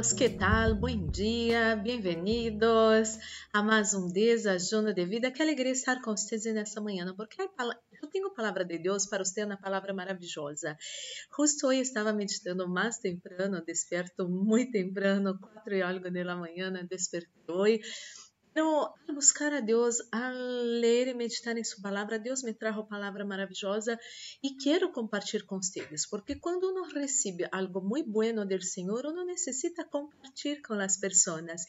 amigos, que tal? Bom dia, bem-vindos a mais um desajuno de vida. Que alegria estar com vocês nessa manhã, porque eu tenho a palavra de Deus para você, uma palavra maravilhosa. Justo hoje estava meditando mais temprano, desperto muito temprano, quatro e algo da manhã, despertei hoje Pero al buscar a Deus, al ler e meditar em Sua palavra, Deus me trajo palavra maravilhosa e quero compartilhar com vocês, porque quando uno recebe algo muito bueno del Senhor, uno necessita compartilhar com as pessoas.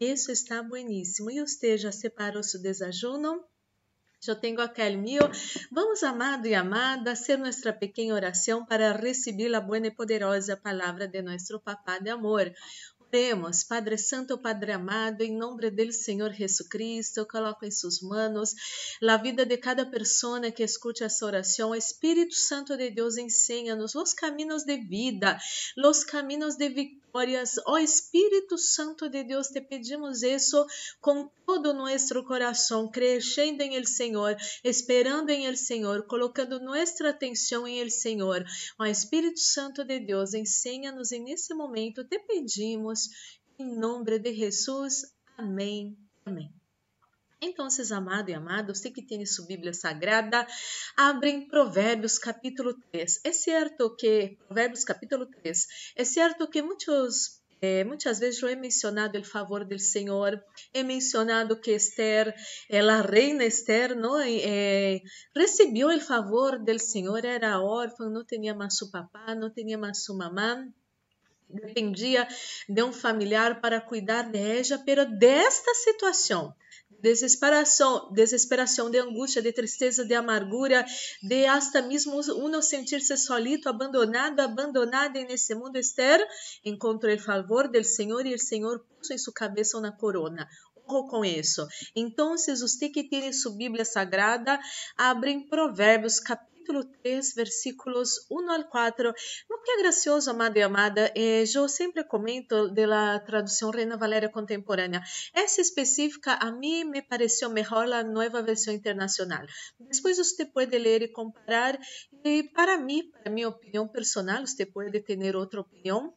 Isso está bueníssimo. E você já separou seu desajuno? Eu tenho aquele meu. Vamos, amado e amada, ser nossa pequena oração para receber a boa e poderosa palavra de nosso Papá de amor. Oremos, Padre Santo, Padre amado, em nome do Senhor Jesus Cristo, eu coloco em suas mãos a vida de cada pessoa que escute essa oração. Espírito Santo de Deus, ensina-nos os caminhos de vida, os caminhos de vitórias. Ó oh, Espírito Santo de Deus, te pedimos isso com todo nosso coração, crescendo em El Senhor, esperando em El Senhor, colocando nossa atenção em El Senhor. Ó oh, Espírito Santo de Deus, ensina-nos e nesse momento te pedimos em nome de Jesus. Amém. Amém. Então, amado e amado, você que tem sua Bíblia Sagrada, abrem Provérbios capítulo 3. É certo que, Provérbios capítulo 3, é certo que muitos é, muitas vezes eu he mencionado o favor do Senhor, he mencionado que Esther, a reina Esther, não, é, recebeu o favor do Senhor, era órfã, não tinha mais seu papá, não tinha mais sua mamã, dependia de um familiar para cuidar de ella, pero desta situação, desesperação, desesperação, de angústia, de tristeza, de amargura, de hasta mesmo uno sentir-se solito, abandonado, abandonada nesse mundo, Esther encontrou o favor do Senhor e o Senhor puso em sua cabeça uma corona. Ojo com isso. Então, você que tem sua Bíblia Sagrada, abrem Provérbios capítulo capítulo 3, versículos 1 ao 4. O que é gracioso, amado e amada, eh, eu sempre comento da tradução Reina Valéria Contemporânea. Essa específica, a mim me pareceu melhor a nova versão internacional. Depois você pode ler e comparar. E para mim, para minha opinião personal, você pode ter outra opinião.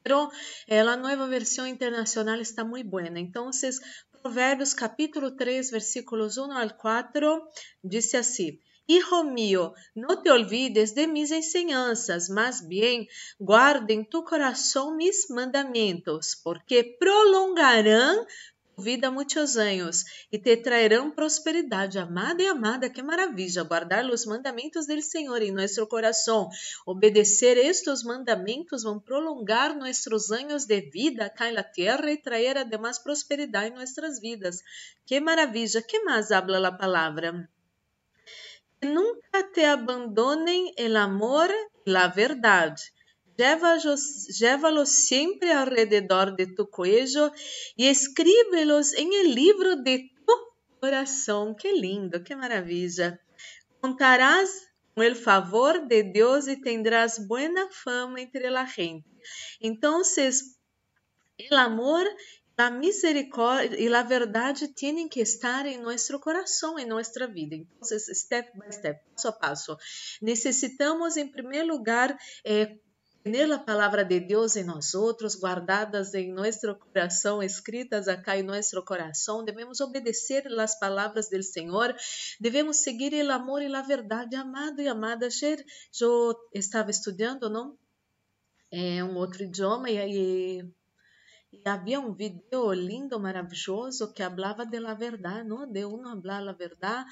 Pero eh, a nova versão internacional está muito boa. Então, Provérbios capítulo 3, versículos 1 ao 4, diz assim: Hijo mío, no te olvides de mis enseñanzas, más bien guarda en tu corazón mis mandamientos, porque prolongarán tu vida muitos anos e te traerão prosperidade. Amada e amada, que maravilha! Guardar os mandamentos do Senhor em nosso coração, obedecer estes mandamentos vão prolongar nossos anos de vida cá na terra e trazer además prosperidade em nossas vidas. Que maravilha! Que mais habla a palavra? Nunca te abandonen el amor y la verdad. Llévalos siempre alrededor de tu cuello y escríbelos en el libro de tu corazón. Qué lindo, qué maravilla. Contarás con el favor de Dios y tendrás buena fama entre la gente. Entonces, el amor a misericórdia e a verdade têm que estar em nosso coração, em nossa vida. Então, step by step, passo a passo. Necessitamos, em primeiro lugar, eh, ter a palavra de Deus em nós outros, guardadas em nosso coração, escritas acá em nosso coração. Devemos obedecer as palavras do Senhor, devemos seguir o amor e a verdade. Amado e amada, eu estava estudando, não? É um outro idioma e aí havia um vídeo lindo, maravilhoso, que falava de la verdade, não? De uno hablar la verdade.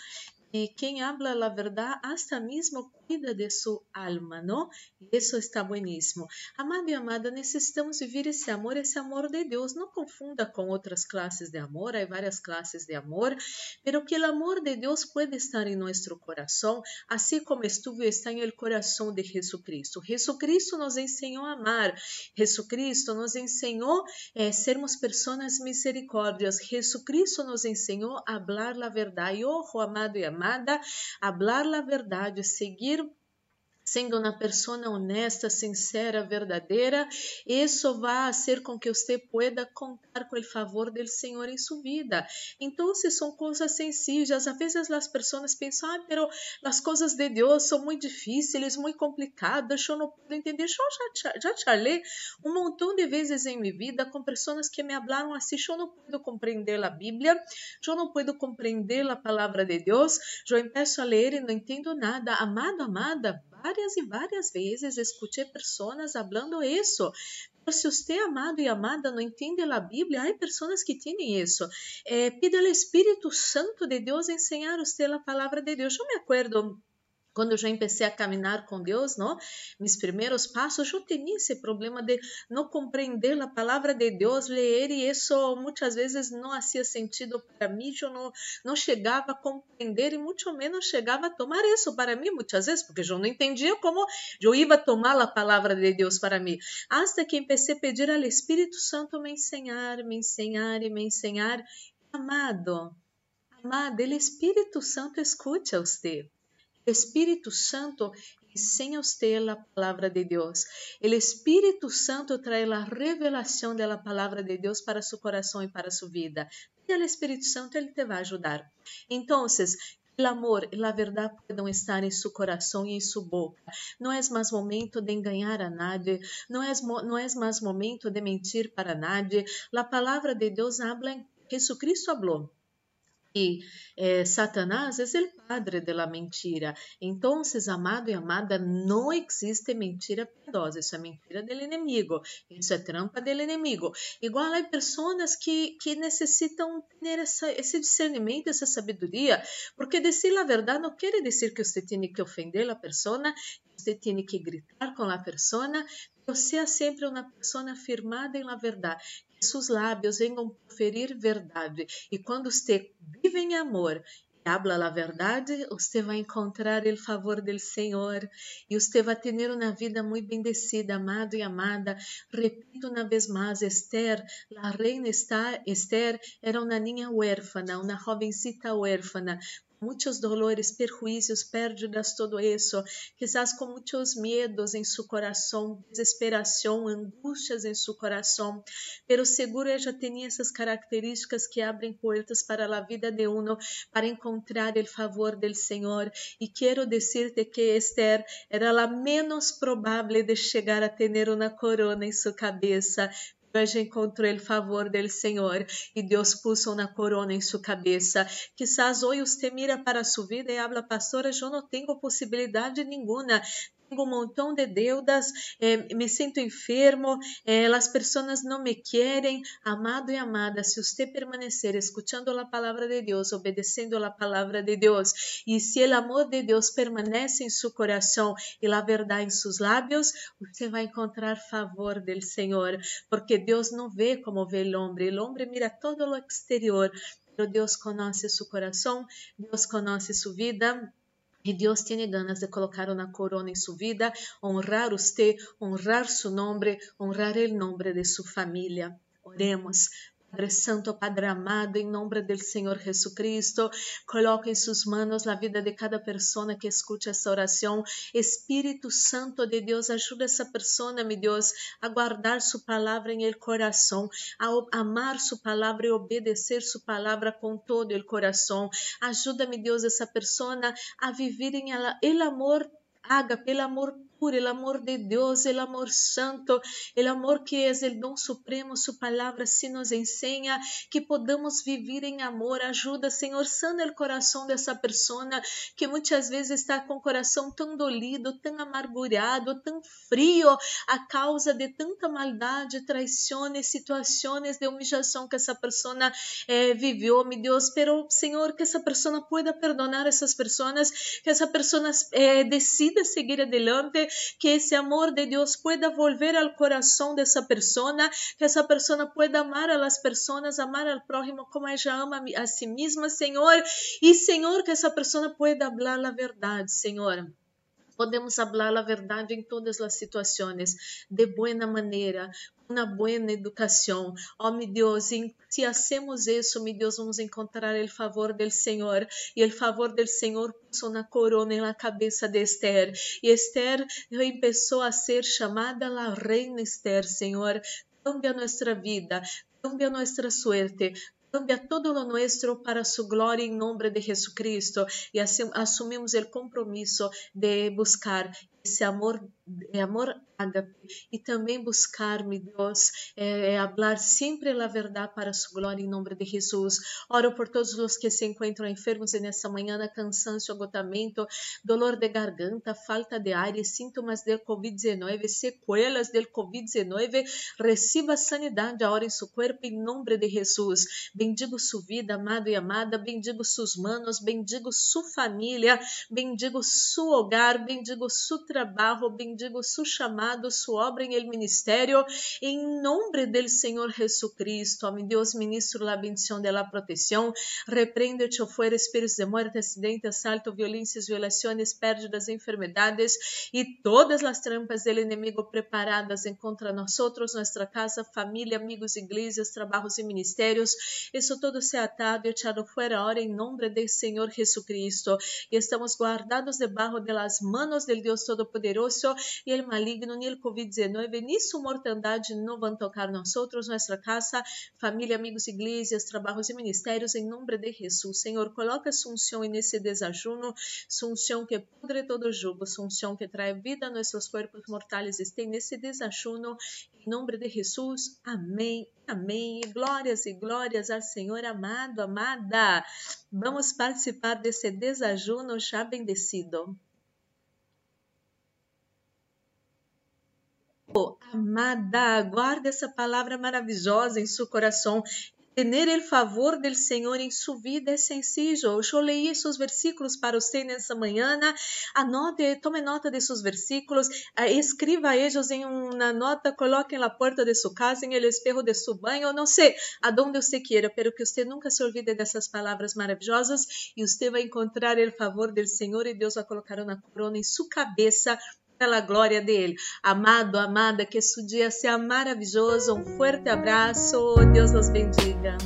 E quem habla a verdade, hasta mesmo cuida de sua alma, não? E isso está bueníssimo. Amado e amada, necessitamos viver esse amor, esse amor de Deus. Não confunda com outras classes de amor, há várias classes de amor, pero que o amor de Deus pode estar em nosso coração, assim como estuvo está em el coração de Jesucristo. Jesucristo nos ensinou a amar, Jesucristo nos ensinou a sermos pessoas misericórdias, Jesucristo nos ensinou a falar a verdade. Ojo, amado e amada, hablar a verdade, seguir sendo uma pessoa honesta, sincera, verdadeira, isso vai fazer com que você pueda contar com o favor do Senhor em sua vida. Então, são coisas sencillas. Às vezes as pessoas pensam, ah, pero as coisas de Deus são muito difíceis, muito complicadas, eu não posso entender. Eu já, já falei um montão de vezes em minha vida com pessoas que me falaram assim, eu não posso compreender a Bíblia, eu não posso compreender a palavra de Deus, eu começo a ler e não entendo nada. Amado, amada, várias e várias vezes escutei pessoas falando isso. Se você amado e amada não entende a Bíblia, há pessoas que têm isso. Eh, ao Espírito Santo de Deus ensinar você a palavra de Deus. Eu me acordo quando eu já comecei a caminhar com Deus, não? Mis primeiros passos, eu tinha esse problema de não compreender a palavra de Deus, ler, e isso muitas vezes não fazia sentido para mim, eu não, não chegava a compreender e muito menos chegava a tomar isso para mim muitas vezes, porque eu não entendia como eu ia tomar a palavra de Deus para mim. Hasta que comecei a pedir ao Espírito Santo me ensinar, me ensinar e me ensinar. Amado, amado, o Espírito Santo escute a você. Espírito Santo ensina a palavra de Deus. O Espírito Santo traz a revelação da palavra de Deus para seu coração e para sua vida. E o Espírito Santo ele te vai ajudar. Então, o amor e a verdade podem estar em seu coração e em sua boca. Não é mais momento de enganar a nadie, não é, não é mais momento de mentir para nadie. A palavra de Deus habla, Jesucristo falou e eh, Satanás é o padre de la mentira. Então, amado e amada, não existe mentira piedosa. Isso é mentira do inimigo. Isso é trampa do inimigo. Igual há pessoas que, que necessitam ter essa, esse discernimento, essa sabedoria, porque dizer a verdade não quer dizer que você tem que ofender a pessoa, você tem que gritar com a pessoa, você é sempre uma pessoa firmada em la verdade. Que seus lábios venham proferir verdade. E quando você vive em amor e habla a verdade, você vai encontrar o favor do Senhor e você vai ter uma vida muito bendecida, amado e amada. Repito uma vez mais, Esther, a reina Esther era uma niña huérfana, uma jovencita huérfana, muitos dolores, perjuízos, pérdidas, todo isso, quizás com muitos medos em seu coração, desesperação, angústias em seu coração, pero seguro ela tinha essas características que abrem portas para a vida de uno, para encontrar o favor do Senhor. E quero dizer-te que Esther era a menos provável de chegar a ter uma corona em sua cabeça, ella encontrou o favor del Senhor e Deus puso uma corona em sua cabeça. Quizás hoje você mira para sua vida e habla, pastora, eu não tenho possibilidade nenhuma tenho um montão de deudas, eh, me sinto enfermo, eh, as pessoas não me querem. Amado e amada, se você permanecer escutando a palavra de Deus, obedecendo a palavra de Deus, e se o amor de Deus permanece em seu coração e a verdade em seus lábios, você vai encontrar favor do Senhor, porque Deus não vê como vê o homem, o homem mira todo o exterior, mas Deus conhece seu coração, Deus conhece sua vida. E Deus tem ganas de colocar uma corona em sua vida, honrar você, honrar seu nome, honrar o nome de sua família. Oremos. Padre Santo, Padre amado, em nome do Senhor Jesus Cristo, coloque em suas mãos a vida de cada pessoa que escute essa oração. Espírito Santo de Deus, ajuda essa pessoa, meu Deus, a guardar sua palavra em el coração, a amar sua palavra e obedecer sua palavra com todo o coração. Ajuda-me, Deus, essa pessoa a viver em ela, el amor haga pelo amor puro, el amor de Deus, el amor santo, el amor que é o dom supremo, sua palavra se nos ensina que podamos viver em amor. Ajuda, Senhor, sana o coração dessa pessoa que muitas vezes está com o coração tão dolido, tão amargurado, tão frio a causa de tanta maldade, traições, situações de humillação que essa pessoa eh, viveu, meu Deus. Pero, Senhor, que essa pessoa pueda perdonar essas pessoas, que essa pessoa eh, decida seguir adelante, que esse amor de Deus pueda volver ao coração dessa pessoa, que essa pessoa pueda amar a las amar al prójimo como ela ama a si mesma, Senhor, e Senhor, que essa pessoa pueda falar a verdade, Senhor Podemos falar a verdade em todas as situações, de boa maneira, uma boa educação. Oh, meu Deus, se hacemos isso, meu Deus, vamos encontrar o favor do Senhor. E o favor do Senhor puso uma corona na cabeça de Esther. E Esther começou a ser chamada a reina Esther, Senhor. Cambia nossa vida, cambia nossa suerte, cambia todo lo nuestro para su gloria en nombre de Jesucristo. Y asumimos el compromiso de buscar esse amor, amor ágape e também buscar, meu Deus, é, falar sempre a verdade para sua glória em nome de Jesus. Oro por todos os que se encontram enfermos nessa manhã, cansaço, esgotamento, dolor de garganta, falta de ar, sintomas do Covid-19, sequelas do Covid-19. Receba sanidade agora em seu corpo em nome de Jesus. Bendigo sua vida, amado e amada, bendigo seus manos, bendigo sua família, bendigo seu hogar, bendigo seu trabalho, bendigo seu chamado, sua obra em el ministério, em nome do Senhor Jesucristo. Meu Deus, ministro la bendição de la proteção, repreende-te fuera espíritos de muerte, acidente, assalto, violências, violações, pérdidas, enfermedades e todas as trampas do inimigo preparadas contra nós, nossa casa, família, amigos, igrejas, trabalhos e ministérios. Isso todo se atado e echado fuera ahora em nome do Senhor Jesucristo. E estamos guardados debaixo de las manos del Deus Todo-Poderoso e el maligno ni el Covid-19 ni su mortandade não vão tocar nós outros, nossa casa, família, amigos, igrejas, trabalhos e ministérios, em nome de Jesus. Senhor, coloca sunção nesse desajuno, sunção que pudre todo jugo, sunção que trae vida a nossos corpos mortais, esteja nesse desajuno, em nome de Jesus. Amém. Amém. Glórias e glórias ao Senhor amado, amada. Vamos participar desse desajuno já bendecido. Amada, guarda essa palavra maravilhosa em seu coração. Tener el favor del Senhor em sua vida é sencillo. Eu leí esses versículos para você nessa manhã. Anote, tome nota desses versículos, eh, escreva eles em uma nota, coloque na porta de sua casa, em el espejo de seu banho, não sei aonde você queira, pero que você nunca se olvide dessas palavras maravilhosas e você vai encontrar o favor del Senhor e Deus vai colocar uma corona em sua cabeça pela glória dele. Amado, amada, que esse dia seja maravilhoso. Um forte abraço. Deus nos bendiga.